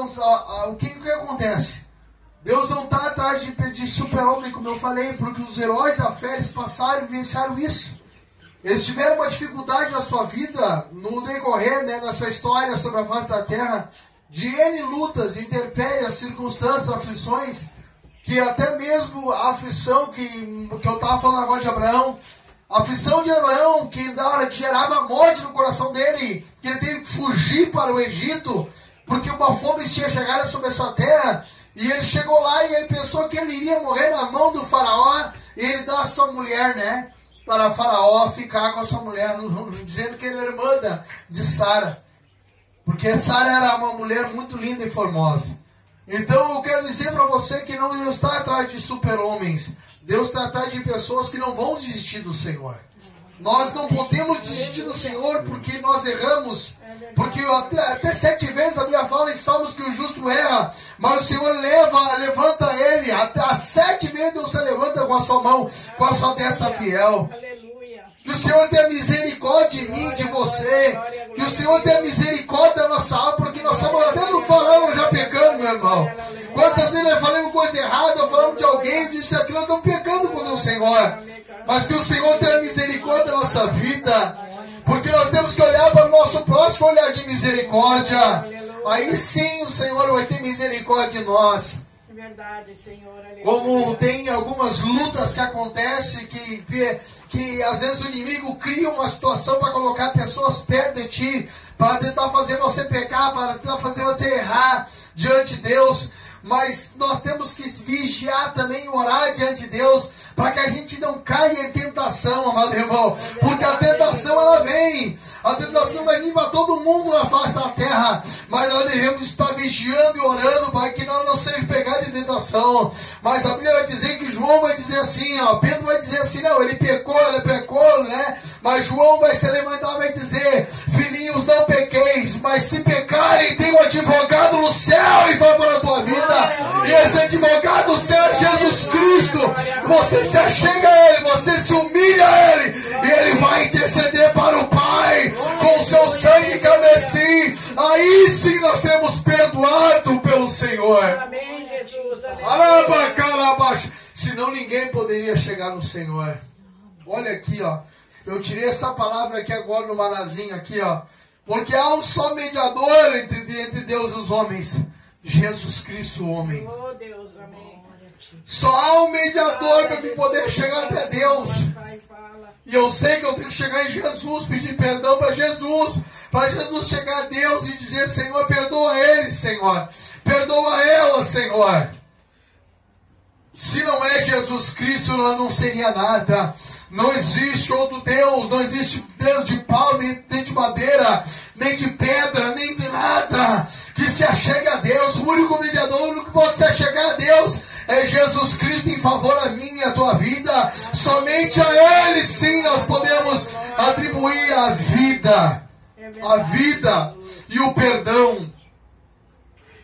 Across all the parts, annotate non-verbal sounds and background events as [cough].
irmãos, a, a, o que, que acontece? Deus não está atrás de, de super-homem, como eu falei, porque os heróis da fé eles passaram e venceram isso. Eles tiveram uma dificuldade na sua vida, no decorrer, né, sua história sobre a face da terra, de N lutas, intempéries, circunstâncias, aflições, que até mesmo a aflição que, que eu estava falando agora de Abraão, a aflição de Abraão, que na hora que gerava morte no coração dele, que ele teve que fugir para o Egito, porque uma fome tinha chegado sobre a sua terra, e ele chegou lá e ele pensou que ele iria morrer na mão do faraó, e ele dá a sua mulher, né? Para faraó ficar com a sua mulher, dizendo que ele era irmã de Sara. Porque Sara era uma mulher muito linda e formosa. Então eu quero dizer para você que não Deus está atrás de super-homens. Deus está atrás de pessoas que não vão desistir do Senhor. Nós não podemos desistir do Senhor porque nós erramos. Porque até, até sete vezes a Bíblia fala em Salmos que o justo erra, mas o Senhor leva, levanta ele. Até as sete vezes Deus se levanta com a sua mão, com a sua testa fiel. Que o Senhor tenha misericórdia de mim, de você. Que o Senhor tenha misericórdia da nossa alma, porque nós estamos até no falando, já pecando, meu irmão. Quantas vezes nós falamos coisa errada, falamos de alguém, disse aquilo, nós estamos pecando contra o Senhor. Mas que o Senhor tenha misericórdia da nossa vida. Porque nós temos que olhar para o nosso próximo, olhar de misericórdia. Aí sim o Senhor vai ter misericórdia de nós. Verdade, Senhor. Como tem algumas lutas que acontecem que, que às vezes o inimigo cria uma situação para colocar pessoas perto de ti, para tentar fazer você pecar, para tentar fazer você errar diante de Deus. Mas nós temos que vigiar também, orar diante de Deus, para que a gente não caia em tentação, amado irmão. Porque a tentação ela vem. A tentação vai vir para todo mundo na face da terra. Mas nós devemos estar vigiando e orando para que nós não sejamos pegados em tentação. Mas a Bíblia vai dizer que João vai dizer assim, ó, Pedro vai dizer assim, não, ele pecou, ele pecou, né? Mas João vai se levantar e vai dizer, filhinhos, não pequeis, mas se pecarem, tem um advogado no céu em favor da tua vida. E esse advogado céu é Jesus Cristo. Você se achega a Ele, você se humilha a Ele, e Ele vai interceder para o Pai com o seu sangue carmesim. Aí sim nós seremos perdoados pelo Senhor. Amém, Jesus. Senão ninguém poderia chegar no Senhor. Olha aqui, ó. Eu tirei essa palavra aqui agora no manazinho aqui, ó. Porque há um só mediador entre, entre Deus e os homens. Jesus Cristo, homem. Oh, Deus, amém. Só há um mediador para me poder chegar até Deus. E eu sei que eu tenho que chegar em Jesus, pedir perdão para Jesus, para Jesus chegar a Deus e dizer: Senhor, perdoa ele, Senhor, perdoa ela, Senhor. Se não é Jesus Cristo, ela não seria nada. Não existe outro Deus, não existe Deus de pau, nem, nem de madeira, nem de pedra, nem de nada se achegue a Deus. O único mediador, que pode se achegar a Deus é Jesus Cristo em favor a mim e a tua vida. Somente a Ele sim nós podemos atribuir a vida, a vida e o perdão.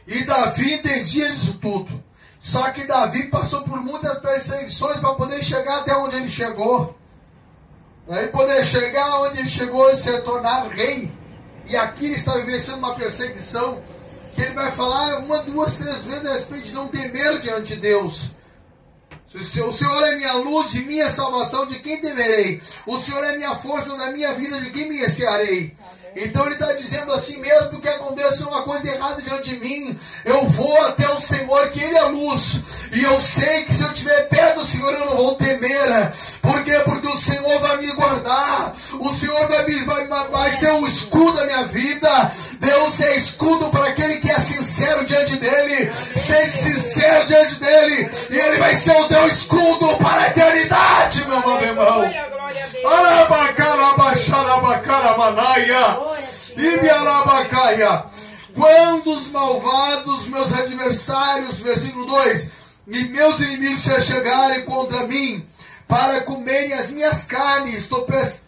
E Davi entendia isso tudo. Só que Davi passou por muitas perseguições para poder chegar até onde ele chegou. Para poder chegar onde ele chegou e se tornar rei. E aqui ele está vivenciando uma perseguição que ele vai falar uma, duas, três vezes a respeito de não temer diante de Deus. O Senhor é minha luz e minha salvação, de quem temerei? O Senhor é minha força na minha vida, de quem me recearei? Então ele está dizendo assim mesmo que aconteça uma coisa errada diante de mim, eu vou até o Senhor, que Ele é luz. E eu sei que se eu estiver perto do Senhor, eu não vou temer. Por quê? Porque o Senhor vai me guardar. O Senhor vai, me, vai, vai ser o escudo da minha vida. Deus é escudo para aquele que é sincero diante dele. Seja sincero diante dele. E Ele vai ser o teu escudo para a eternidade, meu amado irmão. Ibiarabacaia. Quando os malvados, meus adversários, versículo 2, e meus inimigos se chegarem contra mim, para comerem as minhas carnes,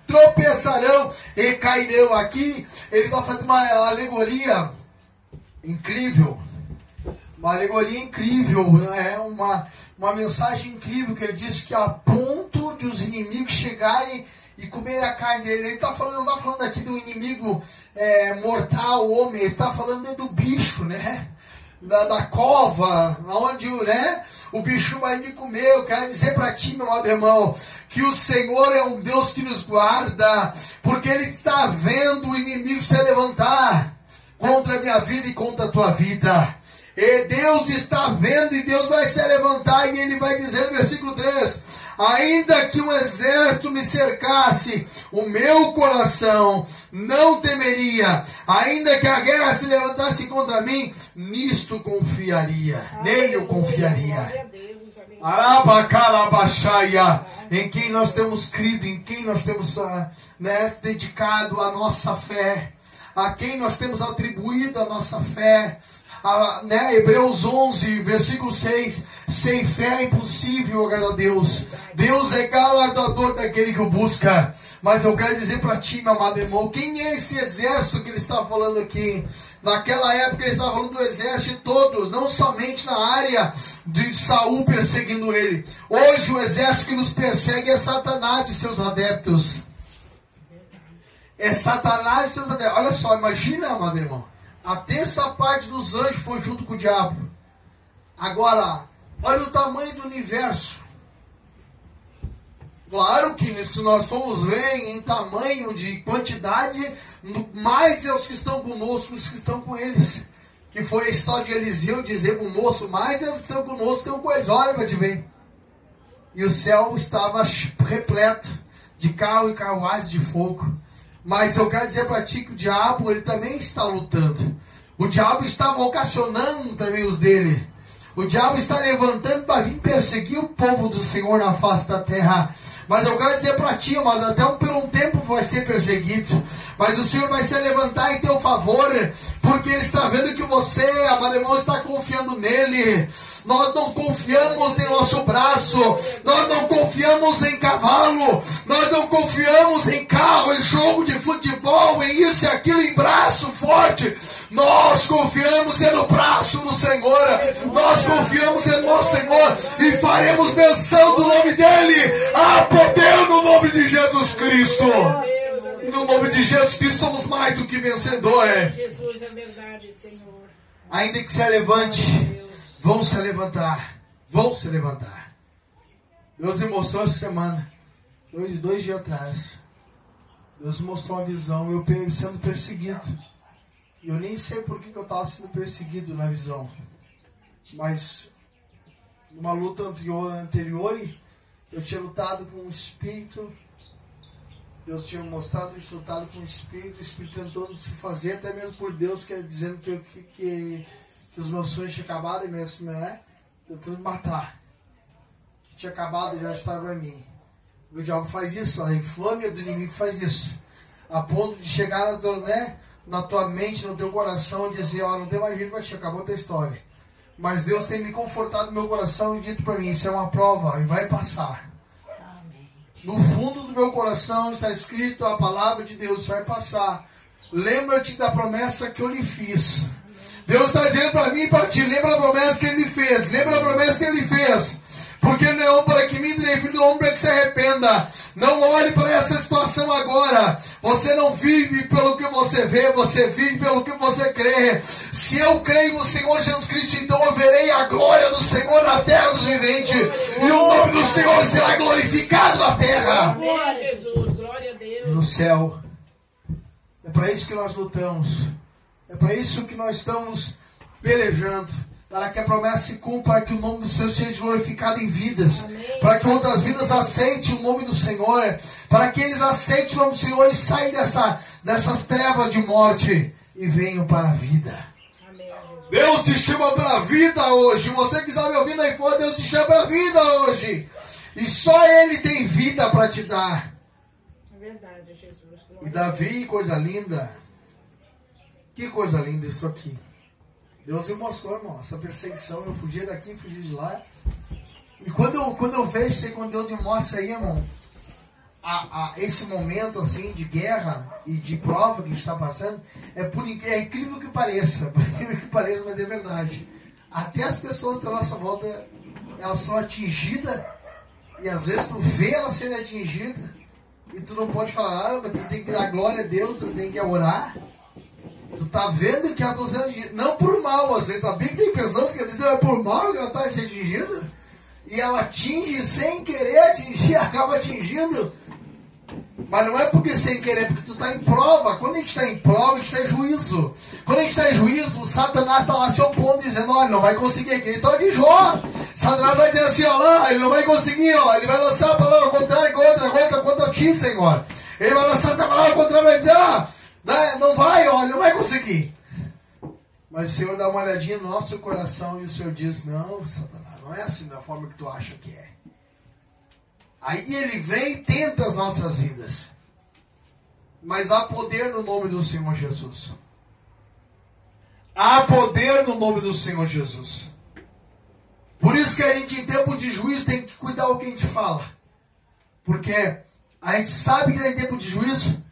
tropeçarão e cairão. Aqui ele está fazendo uma alegoria incrível. Uma alegoria incrível, é uma, uma mensagem incrível que ele diz que a ponto de os inimigos chegarem e comer a carne dele. Ele está falando, não está falando aqui do inimigo é, mortal, homem, ele está falando do bicho, né? da, da cova, onde né, o bicho vai me comer. Eu quero dizer para ti, meu amado irmão, que o Senhor é um Deus que nos guarda, porque Ele está vendo o inimigo se levantar contra a minha vida e contra a tua vida. E Deus está vendo e Deus vai se levantar e Ele vai dizer no versículo 3: Ainda que um exército me cercasse, o meu coração não temeria. Ainda que a guerra se levantasse contra mim, nisto confiaria. Nele eu confiaria. Arabacalabaxaia, em quem nós temos crido, em quem nós temos uh, né, dedicado a nossa fé, a quem nós temos atribuído a nossa fé. Né, Hebreus 11, versículo 6: Sem fé é impossível agradar a Deus. Deus é galardador daquele que o busca. Mas eu quero dizer para ti, meu amado irmão, quem é esse exército que ele está falando aqui? Naquela época ele estava falando do exército todos, não somente na área de Saul perseguindo ele. Hoje o exército que nos persegue é Satanás e seus adeptos. É Satanás e seus adeptos. Olha só, imagina, amado irmão. A terça parte dos anjos foi junto com o diabo. Agora, olha o tamanho do universo. Claro que nós formos ver em tamanho de quantidade, mais é os que estão conosco, os que estão com eles. Que foi a história de Eliseu dizer para o moço, mais é os que estão conosco, estão com eles. Olha para te ver. E o céu estava repleto de carro e carruagens de fogo. Mas eu quero dizer para ti que o diabo ele também está lutando. O diabo está vocacionando também os dele. O diabo está levantando para vir perseguir o povo do Senhor na face da terra. Mas eu quero dizer para ti, amado, até um, por um tempo vai ser perseguido. Mas o Senhor vai se levantar em teu favor, porque Ele está vendo que você, amado irmão, está confiando nele. Nós não confiamos em nosso braço, nós não confiamos em cavalo, nós não confiamos em carro, em jogo de futebol, em isso e aquilo, em braço forte. Nós confiamos no braço do Senhor, nós confiamos em nosso Senhor e faremos menção do nome dEle. Há poder no nome de Jesus Cristo. E no nome de Jesus Cristo somos mais do que vencedores. Jesus é verdade, Senhor. Ainda que se levante, vão se levantar. Vão se levantar. Deus me mostrou essa semana, dois, dois dias atrás. Deus me mostrou uma visão, eu sendo perseguido. Eu nem sei por que, eu estava sendo perseguido na visão. Mas numa luta anterior, anterior eu tinha lutado com um espírito. Deus tinha mostrado eu lutado com um espírito, o espírito tentando se fazer, até mesmo por Deus, que é dizendo que, que, que os meus sonhos tinham acabado e mesmo, né? Tentando me matar. Que tinha acabado e já estava para mim. O diabo faz isso, a infâmia do inimigo faz isso. A ponto de chegar na, né, na tua mente, no teu coração, e dizer, ó, oh, não tem mais jeito para ti, acabou a tua história. Mas Deus tem me confortado no meu coração e dito para mim: isso é uma prova e vai passar. No fundo do meu coração está escrito a palavra de Deus: vai passar. Lembra-te da promessa que eu lhe fiz. Deus está dizendo para mim e para ti: lembra a promessa que ele fez. Lembra a promessa que ele fez. Porque não é para que me nem filho do homem para que se arrependa. Não olhe para essa situação agora. Você não vive pelo que você vê, você vive pelo que você crê. Se eu creio no Senhor Jesus Cristo, então eu verei a glória do Senhor na terra dos viventes. E o nome do Senhor será glorificado na terra. Glória a Jesus, glória a Deus. E no céu. É para isso que nós lutamos. É para isso que nós estamos pelejando para que a promessa se cumpra, para que o nome do Senhor seja glorificado em vidas, Amém. para que outras vidas aceitem o nome do Senhor, para que eles aceitem o nome do Senhor e saiam dessa, dessas trevas de morte e venham para a vida. Amém. Deus te chama para a vida hoje. Você que está me ouvindo aí fora, Deus te chama para a vida hoje. E só Ele tem vida para te dar. É verdade, Jesus. E Davi, coisa linda. Que coisa linda isso aqui. Deus me mostrou, irmão, essa perseguição. Eu fugia daqui, fugia de lá. E quando eu, quando eu vejo isso quando Deus me mostra aí, irmão, a, a, esse momento assim de guerra e de prova que a gente está passando, é, por, é incrível que pareça, [laughs] incrível que pareça, mas é verdade. Até as pessoas da nossa volta, elas são atingidas, e às vezes tu vê elas sendo atingidas, e tu não pode falar nada, mas tu tem que dar glória a Deus, tu tem que orar. Tu tá vendo que ela está sendo atingida. Não por mal, às vezes. Tá bem que tem pessoas que às vezes é por mal que ela está sendo atingida. E ela atinge sem querer atingir, [laughs] acaba atingindo. Mas não é porque sem querer, é porque tu está em prova. Quando a gente está em prova, a gente está em juízo. Quando a gente está em juízo, o Satanás está lá se opondo, dizendo, olha, não vai conseguir. Aqui eles estão de Jó. Satanás vai dizer assim, ó lá, ele não vai conseguir, ó. Ele vai lançar a palavra contrária contra, contra, contra ti, Senhor. Ele vai lançar essa palavra contrária e vai dizer, ah, né, não vai, ele não vai conseguir. Mas o Senhor dá uma olhadinha no nosso coração e o Senhor diz, não, Satanás, não é assim da forma que tu acha que é. Aí ele vem e tenta as nossas vidas. Mas há poder no nome do Senhor Jesus. Há poder no nome do Senhor Jesus. Por isso que a gente, em tempo de juízo, tem que cuidar o que a gente fala. Porque a gente sabe que tem tempo de juízo,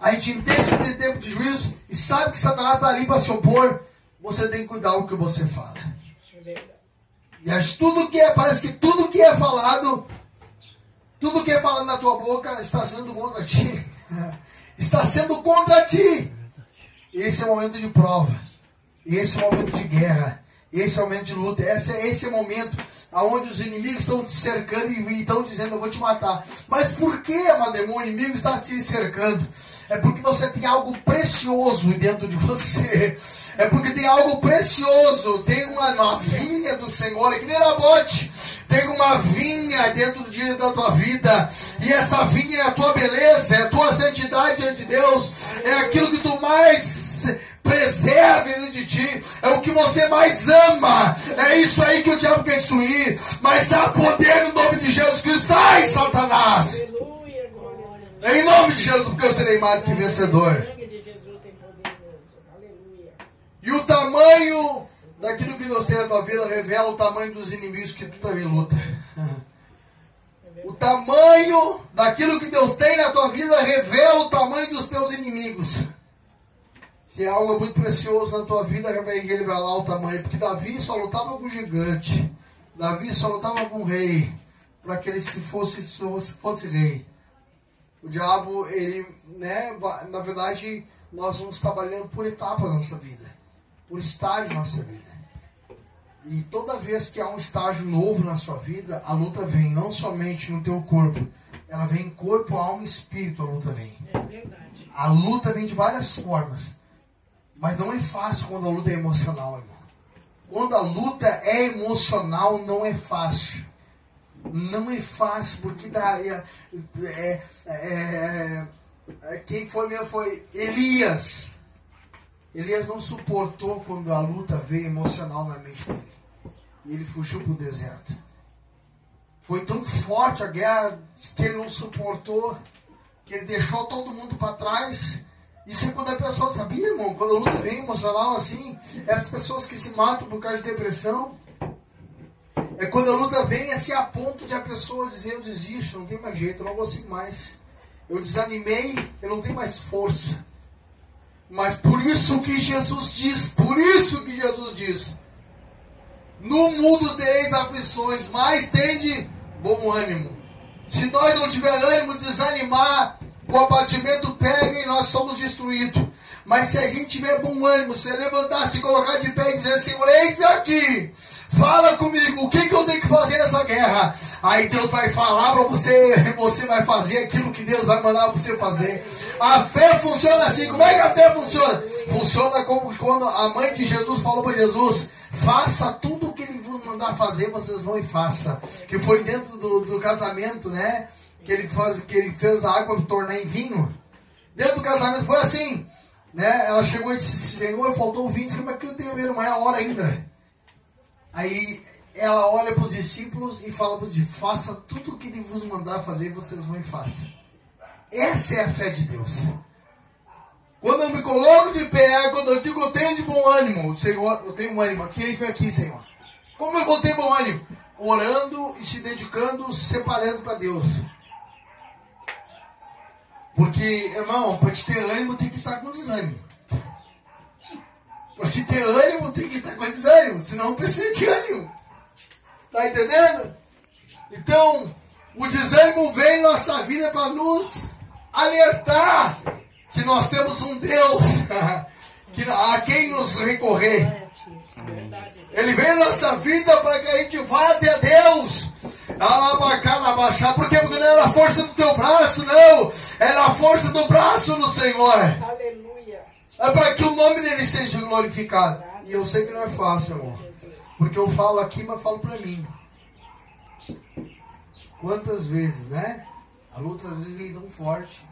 a gente entende que tem tempo de juízo e sabe que Satanás está ali para se opor. Você tem que cuidar o que você fala. E tudo que é, parece que tudo que é falado tudo que é falado na tua boca está sendo contra ti. [laughs] Está sendo contra ti. Esse é o momento de prova. Esse é o momento de guerra. Esse é o momento de luta. Esse é, esse é o momento onde os inimigos estão te cercando e estão dizendo: Eu vou te matar. Mas por que, Amademon, o inimigo está te cercando? É porque você tem algo precioso dentro de você. É porque tem algo precioso. Tem uma novinha do Senhor, é que nem bote. Tem uma vinha dentro dia da tua vida. E essa vinha é a tua beleza, é a tua santidade diante de Deus. É aquilo que tu mais preserva dentro de ti. É o que você mais ama. É isso aí que o diabo quer destruir. Mas há poder no nome de Jesus Cristo. Sai, Satanás! É em nome de Jesus, porque eu serei mais do que vencedor. E o tamanho daquilo que Deus tem na tua vida revela o tamanho dos inimigos que tu também luta. O tamanho daquilo que Deus tem na tua vida revela o tamanho dos teus inimigos. Que é algo muito precioso na tua vida, que ele vai lá o tamanho. Porque Davi só lutava com gigante. Davi só lutava com rei. Para que ele se fosse, fosse, fosse rei. O diabo, ele, né, na verdade, nós vamos trabalhando por etapas na nossa vida, por estágios na nossa vida. E toda vez que há um estágio novo na sua vida, a luta vem não somente no teu corpo, ela vem em corpo, alma e espírito, a luta vem. É verdade. A luta vem de várias formas. Mas não é fácil quando a luta é emocional, irmão. Quando a luta é emocional, não é fácil. Não é fácil, porque dá, é, é, é, é, quem foi mesmo foi Elias. Elias não suportou quando a luta veio emocional na mente dele. E ele fugiu para o deserto. Foi tão forte a guerra que ele não suportou, que ele deixou todo mundo para trás. Isso é quando a pessoa sabia, irmão, quando a luta vem emocional assim, é as pessoas que se matam por causa de depressão. É quando a luta vem assim a ponto de a pessoa dizer, eu desisto, não tem mais jeito, eu não consigo mais. Eu desanimei, eu não tenho mais força. Mas por isso que Jesus diz, por isso que Jesus diz, no mundo tereis aflições, mas tende bom ânimo. Se nós não tiver ânimo, desanimar, o abatimento pega e nós somos destruídos. Mas se a gente tiver bom ânimo, se levantar, se colocar de pé e dizer, Senhor, eis-me aqui, Fala comigo, o que, que eu tenho que fazer nessa guerra? Aí Deus vai falar para você, você vai fazer aquilo que Deus vai mandar você fazer. A fé funciona assim. Como é que a fé funciona? Funciona como quando a mãe de Jesus falou para Jesus: faça tudo o que ele mandar fazer, vocês vão e faça. Que foi dentro do, do casamento, né? Que ele, faz, que ele fez a água tornar em vinho. Dentro do casamento foi assim. Né? Ela chegou e disse: Senhor, faltou o vinho. Disse, Como é que eu tenho? Não é a hora ainda. Aí ela olha para os discípulos e fala para os discípulos: faça tudo o que ele vos mandar fazer, vocês vão e façam. Essa é a fé de Deus. Quando eu me coloco de pé, quando eu digo eu tenho de bom ânimo, Senhor, eu tenho um ânimo aqui, vem aqui, Senhor. Como eu vou ter bom ânimo? Orando e se dedicando, separando para Deus. Porque, irmão, para te ter ânimo tem que estar com desânimo. Para te ter ânimo, tem que estar com desânimo, senão não precisa de ânimo. Tá entendendo? Então, o desânimo vem em nossa vida para nos alertar que nós temos um Deus [laughs] que a quem nos recorrer. Ele vem na nossa vida para que a gente vá até Deus. Quê? Porque não era a força do teu braço, não. Era a força do braço do Senhor. Aleluia. É para que o nome dele seja glorificado. E eu sei que não é fácil, amor. Porque eu falo aqui, mas falo para mim. Quantas vezes, né? A luta às vezes vem tão forte.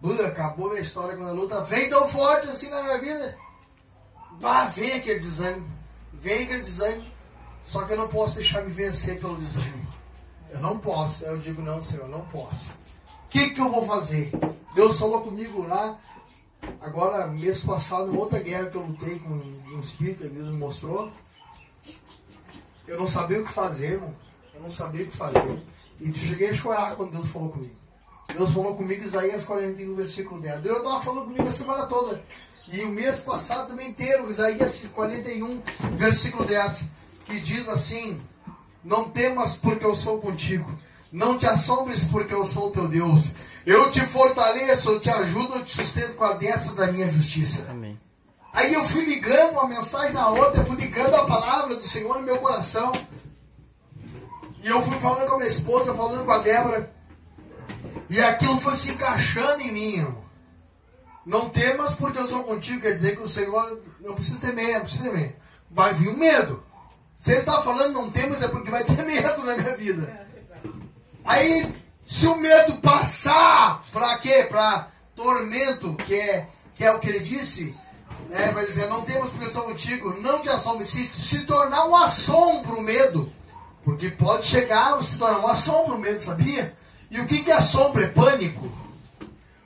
Buda, acabou minha história quando a luta vem tão forte assim na minha vida. Vá, vem aquele desânimo. Vem aquele desânimo. Só que eu não posso deixar me vencer pelo desânimo. Eu não posso. Eu digo, não, Senhor, eu não posso. O que, que eu vou fazer? Deus falou comigo lá, agora, mês passado, outra guerra que eu lutei com um espírito, Deus me mostrou. Eu não sabia o que fazer, irmão. Eu não sabia o que fazer. E cheguei a chorar quando Deus falou comigo. Deus falou comigo, Isaías 41, versículo 10. Deus estava falando comigo a semana toda. E o mês passado também inteiro, Isaías 41, versículo 10, que diz assim: Não temas, porque eu sou contigo. Não te assombres, porque eu sou teu Deus. Eu te fortaleço, eu te ajudo, eu te sustento com a destra da minha justiça. Amém. Aí eu fui ligando uma mensagem na outra, eu fui ligando a palavra do Senhor no meu coração. E eu fui falando com a minha esposa, falando com a Débora. E aquilo foi se encaixando em mim, irmão. Não temas porque eu sou contigo, quer dizer que o Senhor não precisa temer, não precisa temer. Vai vir o medo. Se ele está falando não temas, é porque vai ter [laughs] medo na minha vida. Aí, se o medo passar, para quê? Para tormento, que é, que é o que ele disse, né? vai dizer, não temos sou contigo, não te assombre. Se, se tornar um assombro o medo, porque pode chegar se tornar um assombro o medo, sabia? E o que, que é assombro? É pânico.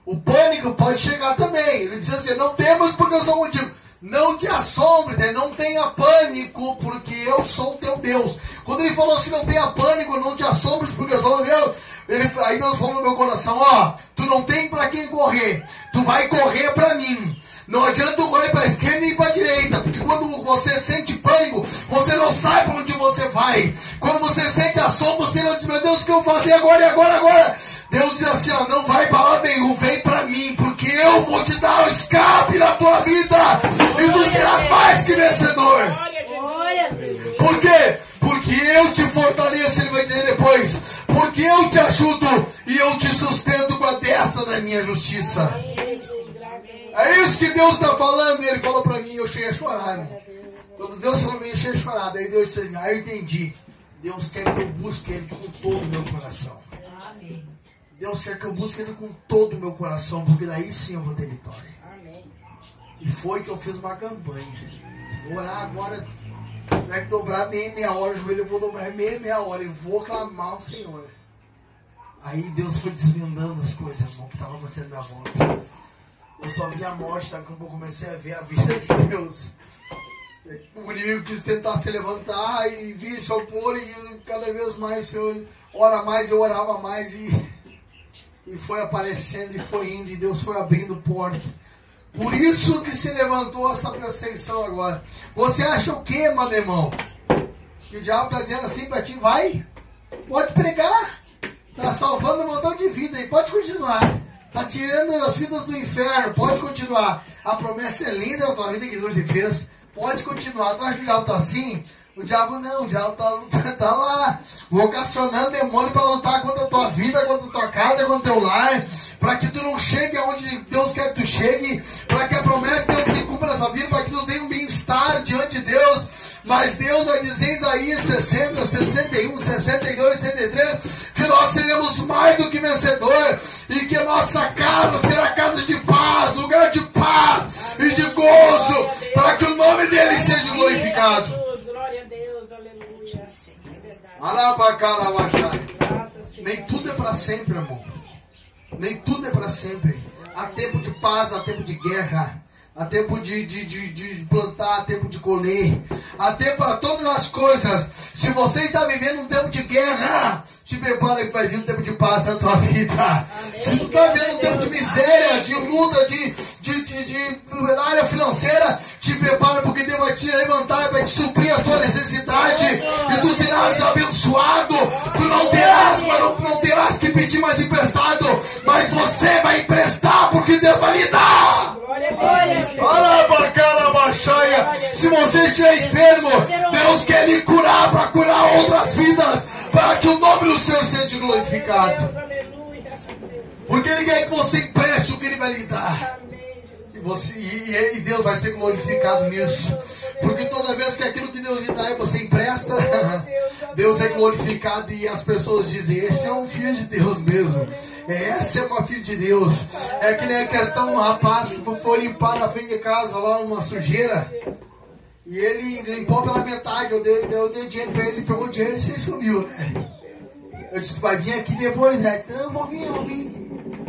O pânico pode chegar também. Ele diz assim, não temos porque sou contigo. Não te assombres, né? não tenha pânico, porque eu sou teu Deus. Quando ele falou assim, não tenha pânico, não te assombres, porque eu sou Deus, ele, aí Deus falou no meu coração, ó, tu não tem para quem correr, tu vai correr para mim. Não adianta correr para esquerda nem para direita, porque quando você sente pânico, você não sabe para onde você vai. Quando você sente assombro, você não diz, meu Deus, o que eu vou fazer agora e agora, agora? Deus diz assim, ó, não vai eu vou te dar o escape na tua vida e tu serás mais que vencedor. Por quê? Porque eu te fortaleço, ele vai dizer depois. Porque eu te ajudo e eu te sustento com a destra da minha justiça. É isso que Deus está falando. E ele falou para mim, eu cheguei a chorar, irmão. Quando Deus falou para mim, eu cheguei a chorar. Daí Deus disse assim, ah, eu entendi. Deus quer que eu busque Ele com todo o meu coração. Deus quer que eu busque Ele com todo o meu coração, porque daí sim eu vou ter vitória. Amém. E foi que eu fiz uma campanha. Vou orar agora. Não é que dobrar meia, meia hora o joelho, eu vou dobrar meia, meia hora e vou clamar ao Senhor. Aí Deus foi desvendando as coisas, irmão, que estava acontecendo na volta. Eu só vi a morte, daqui a pouco eu comecei a ver a vida de Deus. O inimigo quis tentar se levantar e vi se opor e cada vez mais o Senhor ora mais, eu orava mais e, e foi aparecendo e foi indo e Deus foi abrindo portas. Por isso que se levantou essa perseguição agora. Você acha o que, mano irmão? Que o diabo está dizendo assim para ti, vai, pode pregar. Está salvando um montão de vida e pode continuar. Está tirando as vidas do inferno, pode continuar. A promessa é linda na tua vida que Deus te fez. Pode continuar. Tu acha que o diabo está assim? O diabo não, o diabo está [laughs] tá lá, vocacionando demônio para lutar contra a tua vida, contra a tua casa, contra o teu lar, para que tu não chegue aonde Deus quer que tu chegue, para que a promessa de Deus se cumpra nessa vida, para que tu tenha um bem-estar diante de Deus. Mas Deus vai dizer em Isaías 60, 61, 62, 63, que nós seremos mais do que vencedor, e que nossa casa será casa de paz, lugar de paz e de gozo, para que o nome dele seja glorificado. Jesus, glória a Deus, aleluia. É verdade. Alabacarabachai. Graças te Nem damos. tudo é para sempre, irmão. Nem tudo é para sempre. Há tempo de paz, há tempo de guerra. Há tempo de, de, de, de plantar, há tempo de colher. Há tempo para todas as coisas. Se você está vivendo um tempo de guerra, te prepara que vai vir um tempo de paz na tua vida. Se tu está vivendo um tempo de miséria, de luta, de, de, de, de, área financeira, te prepara porque Deus vai te levantar e vai te suprir a tua necessidade. E tu serás abençoado. Tu não terás, mas não, não terás que pedir mais emprestado. Mas você vai emprestar porque Deus vai lhe dar. Se você estiver enfermo, Deus quer lhe curar para curar outras vidas, para que o nome do Senhor seja glorificado. Porque Ele quer que você empreste o que Ele vai lhe dar. Você, e, e Deus vai ser glorificado nisso. Porque toda vez que aquilo que Deus lhe dá você empresta, [laughs] Deus é glorificado e as pessoas dizem: Esse é um filho de Deus mesmo. Essa é uma filha de Deus. É que nem a questão do rapaz que foi limpar na frente de casa lá uma sujeira. E ele limpou pela metade. Eu dei, eu dei dinheiro para ele, ele pegou dinheiro e se sumiu, né? Eu disse: Vai vir aqui depois, né? Não, vou vir, vou vir.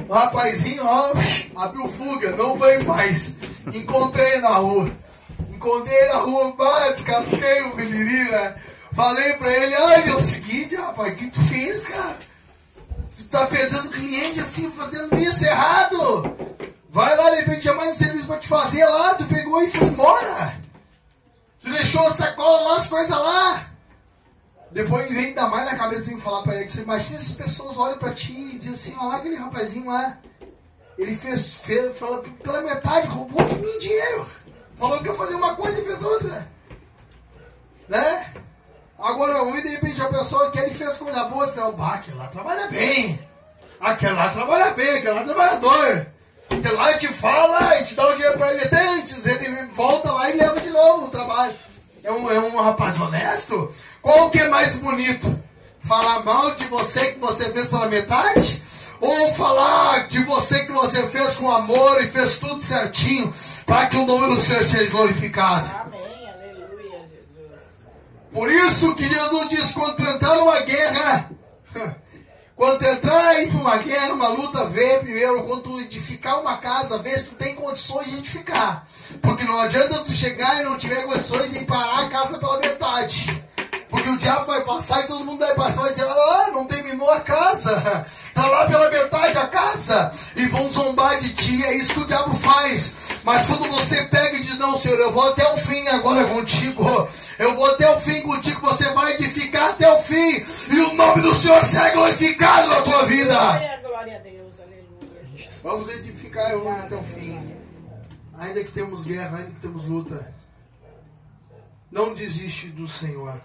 Rapazinho, ó, abriu fuga, não veio mais. Encontrei na rua. Encontrei na rua, pá, descasquei o menininho, né? Falei pra ele, olha, é o seguinte, rapaz, o que tu fez, cara? Tu tá perdendo cliente assim, fazendo isso errado. Vai lá, de repente tinha mais um serviço pra te fazer lá, tu pegou e foi embora. Tu deixou a sacola lá, as coisas lá. Depois vem ainda mais na cabeça de falar para ele você imagina se as pessoas olham para ti e dizem assim, olha lá aquele rapazinho lá. Ele fez, fez fala, pela metade, roubou de mim dinheiro. Falou que ia fazer uma coisa e fez outra. Né? Agora, um, de repente a pessoa que ele fez coisa boa, você não, bah, aquele lá trabalha bem. Aquele lá trabalha bem, aquele lá é trabalhador. Aquele lá te fala e te dá o dinheiro para ele antes. Ele volta lá e leva de novo o trabalho. É um, é um rapaz honesto? Qual que é mais bonito? Falar mal de você que você fez pela metade? Ou falar de você que você fez com amor e fez tudo certinho para que o nome do Senhor seja glorificado? Amém, aleluia, Jesus. Por isso que Jesus diz: quando tu entrar numa guerra, [laughs] quando tu entrar aí para uma guerra, uma luta, vê primeiro, quando tu edificar uma casa, vê se tu tem condições de edificar. Porque não adianta tu chegar e não tiver condições em parar a casa pela metade. Porque o diabo vai passar e todo mundo vai passar e vai dizer, ah, não terminou a casa. Está lá pela metade a casa. E vão zombar de ti. É isso que o diabo faz. Mas quando você pega e diz, não, Senhor, eu vou até o fim agora contigo. Eu vou até o fim contigo. Você vai edificar até o fim. E o nome do Senhor será glorificado na tua vida. Glória a Deus, aleluia. Vamos edificar eu até o fim. Ainda que temos guerra, ainda que temos luta. Não desiste do Senhor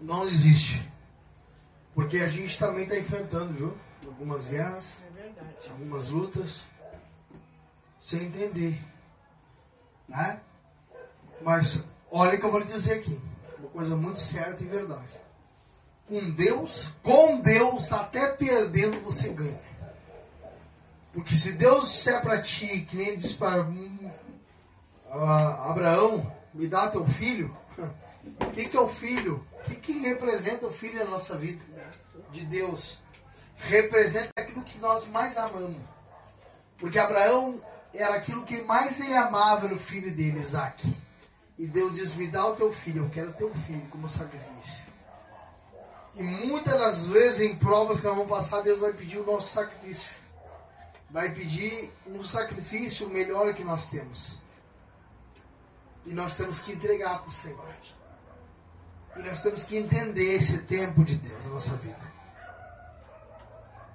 não existe. Porque a gente também está enfrentando, viu? Algumas guerras, é algumas lutas, sem entender. Né? Mas olha o que eu vou lhe dizer aqui. Uma coisa muito certa e verdade. Com Deus, com Deus, até perdendo você ganha. Porque se Deus disser para ti, que nem disse para uh, Abraão, me dá teu filho, [laughs] o que, que é o filho? O que, que representa o filho na nossa vida? De Deus. Representa aquilo que nós mais amamos. Porque Abraão era aquilo que mais ele amava, era o filho dele, Isaac. E Deus diz: Me dá o teu filho, eu quero teu filho como sacrifício. E muitas das vezes, em provas que nós vamos passar, Deus vai pedir o nosso sacrifício. Vai pedir um sacrifício melhor que nós temos. E nós temos que entregar para o Senhor. E nós temos que entender esse tempo de Deus na nossa vida.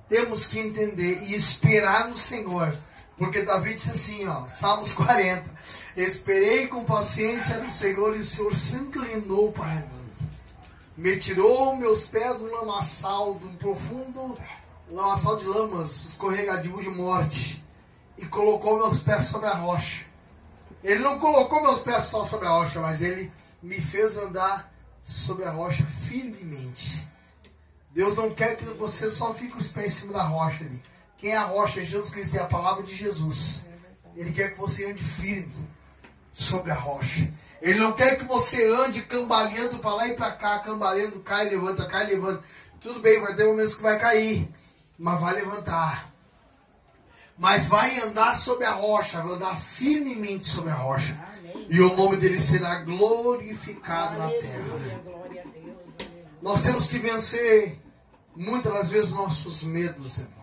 Temos que entender e esperar no Senhor. Porque Davi disse assim, ó, Salmos 40. Esperei com paciência no Senhor e o Senhor se inclinou para mim. Me tirou meus pés um lamaçal, de um profundo lamaçal de lamas, escorregadio de morte. E colocou meus pés sobre a rocha. Ele não colocou meus pés só sobre a rocha, mas ele me fez andar sobre a rocha firmemente. Deus não quer que você só fique os pés em cima da rocha ali. Quem é a rocha? É Jesus Cristo, é a palavra de Jesus. Ele quer que você ande firme sobre a rocha. Ele não quer que você ande cambaleando para lá e para cá, cambaleando, cai, levanta, cai, levanta. Tudo bem, vai ter momentos que vai cair, mas vai levantar. Mas vai andar sobre a rocha, vai andar firmemente sobre a rocha. E o nome dele será glorificado na terra. Nós temos que vencer muitas das vezes nossos medos, irmão.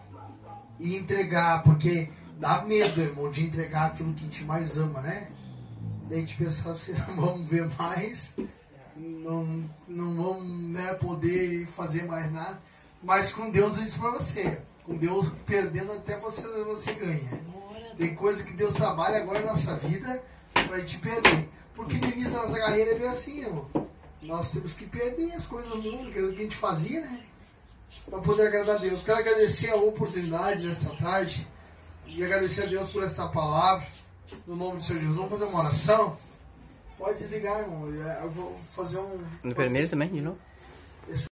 E entregar, porque dá medo, irmão, de entregar aquilo que a gente mais ama, né? Daí a gente pensar assim, [laughs] não vamos ver mais, não, não vamos né, poder fazer mais nada. Mas com Deus eu disse para você, com Deus perdendo até você, você ganha. Tem coisa que Deus trabalha agora na nossa vida para a gente perder. Porque no início da nossa carreira é bem assim, irmão. Nós temos que perder as coisas do mundo, que é a gente fazia, né? Para poder agradar a Deus. Quero agradecer a oportunidade nesta tarde e agradecer a Deus por esta palavra. No nome do Senhor Jesus. Vamos fazer uma oração? Pode desligar, irmão. Eu vou fazer um. No primeiro também, de novo?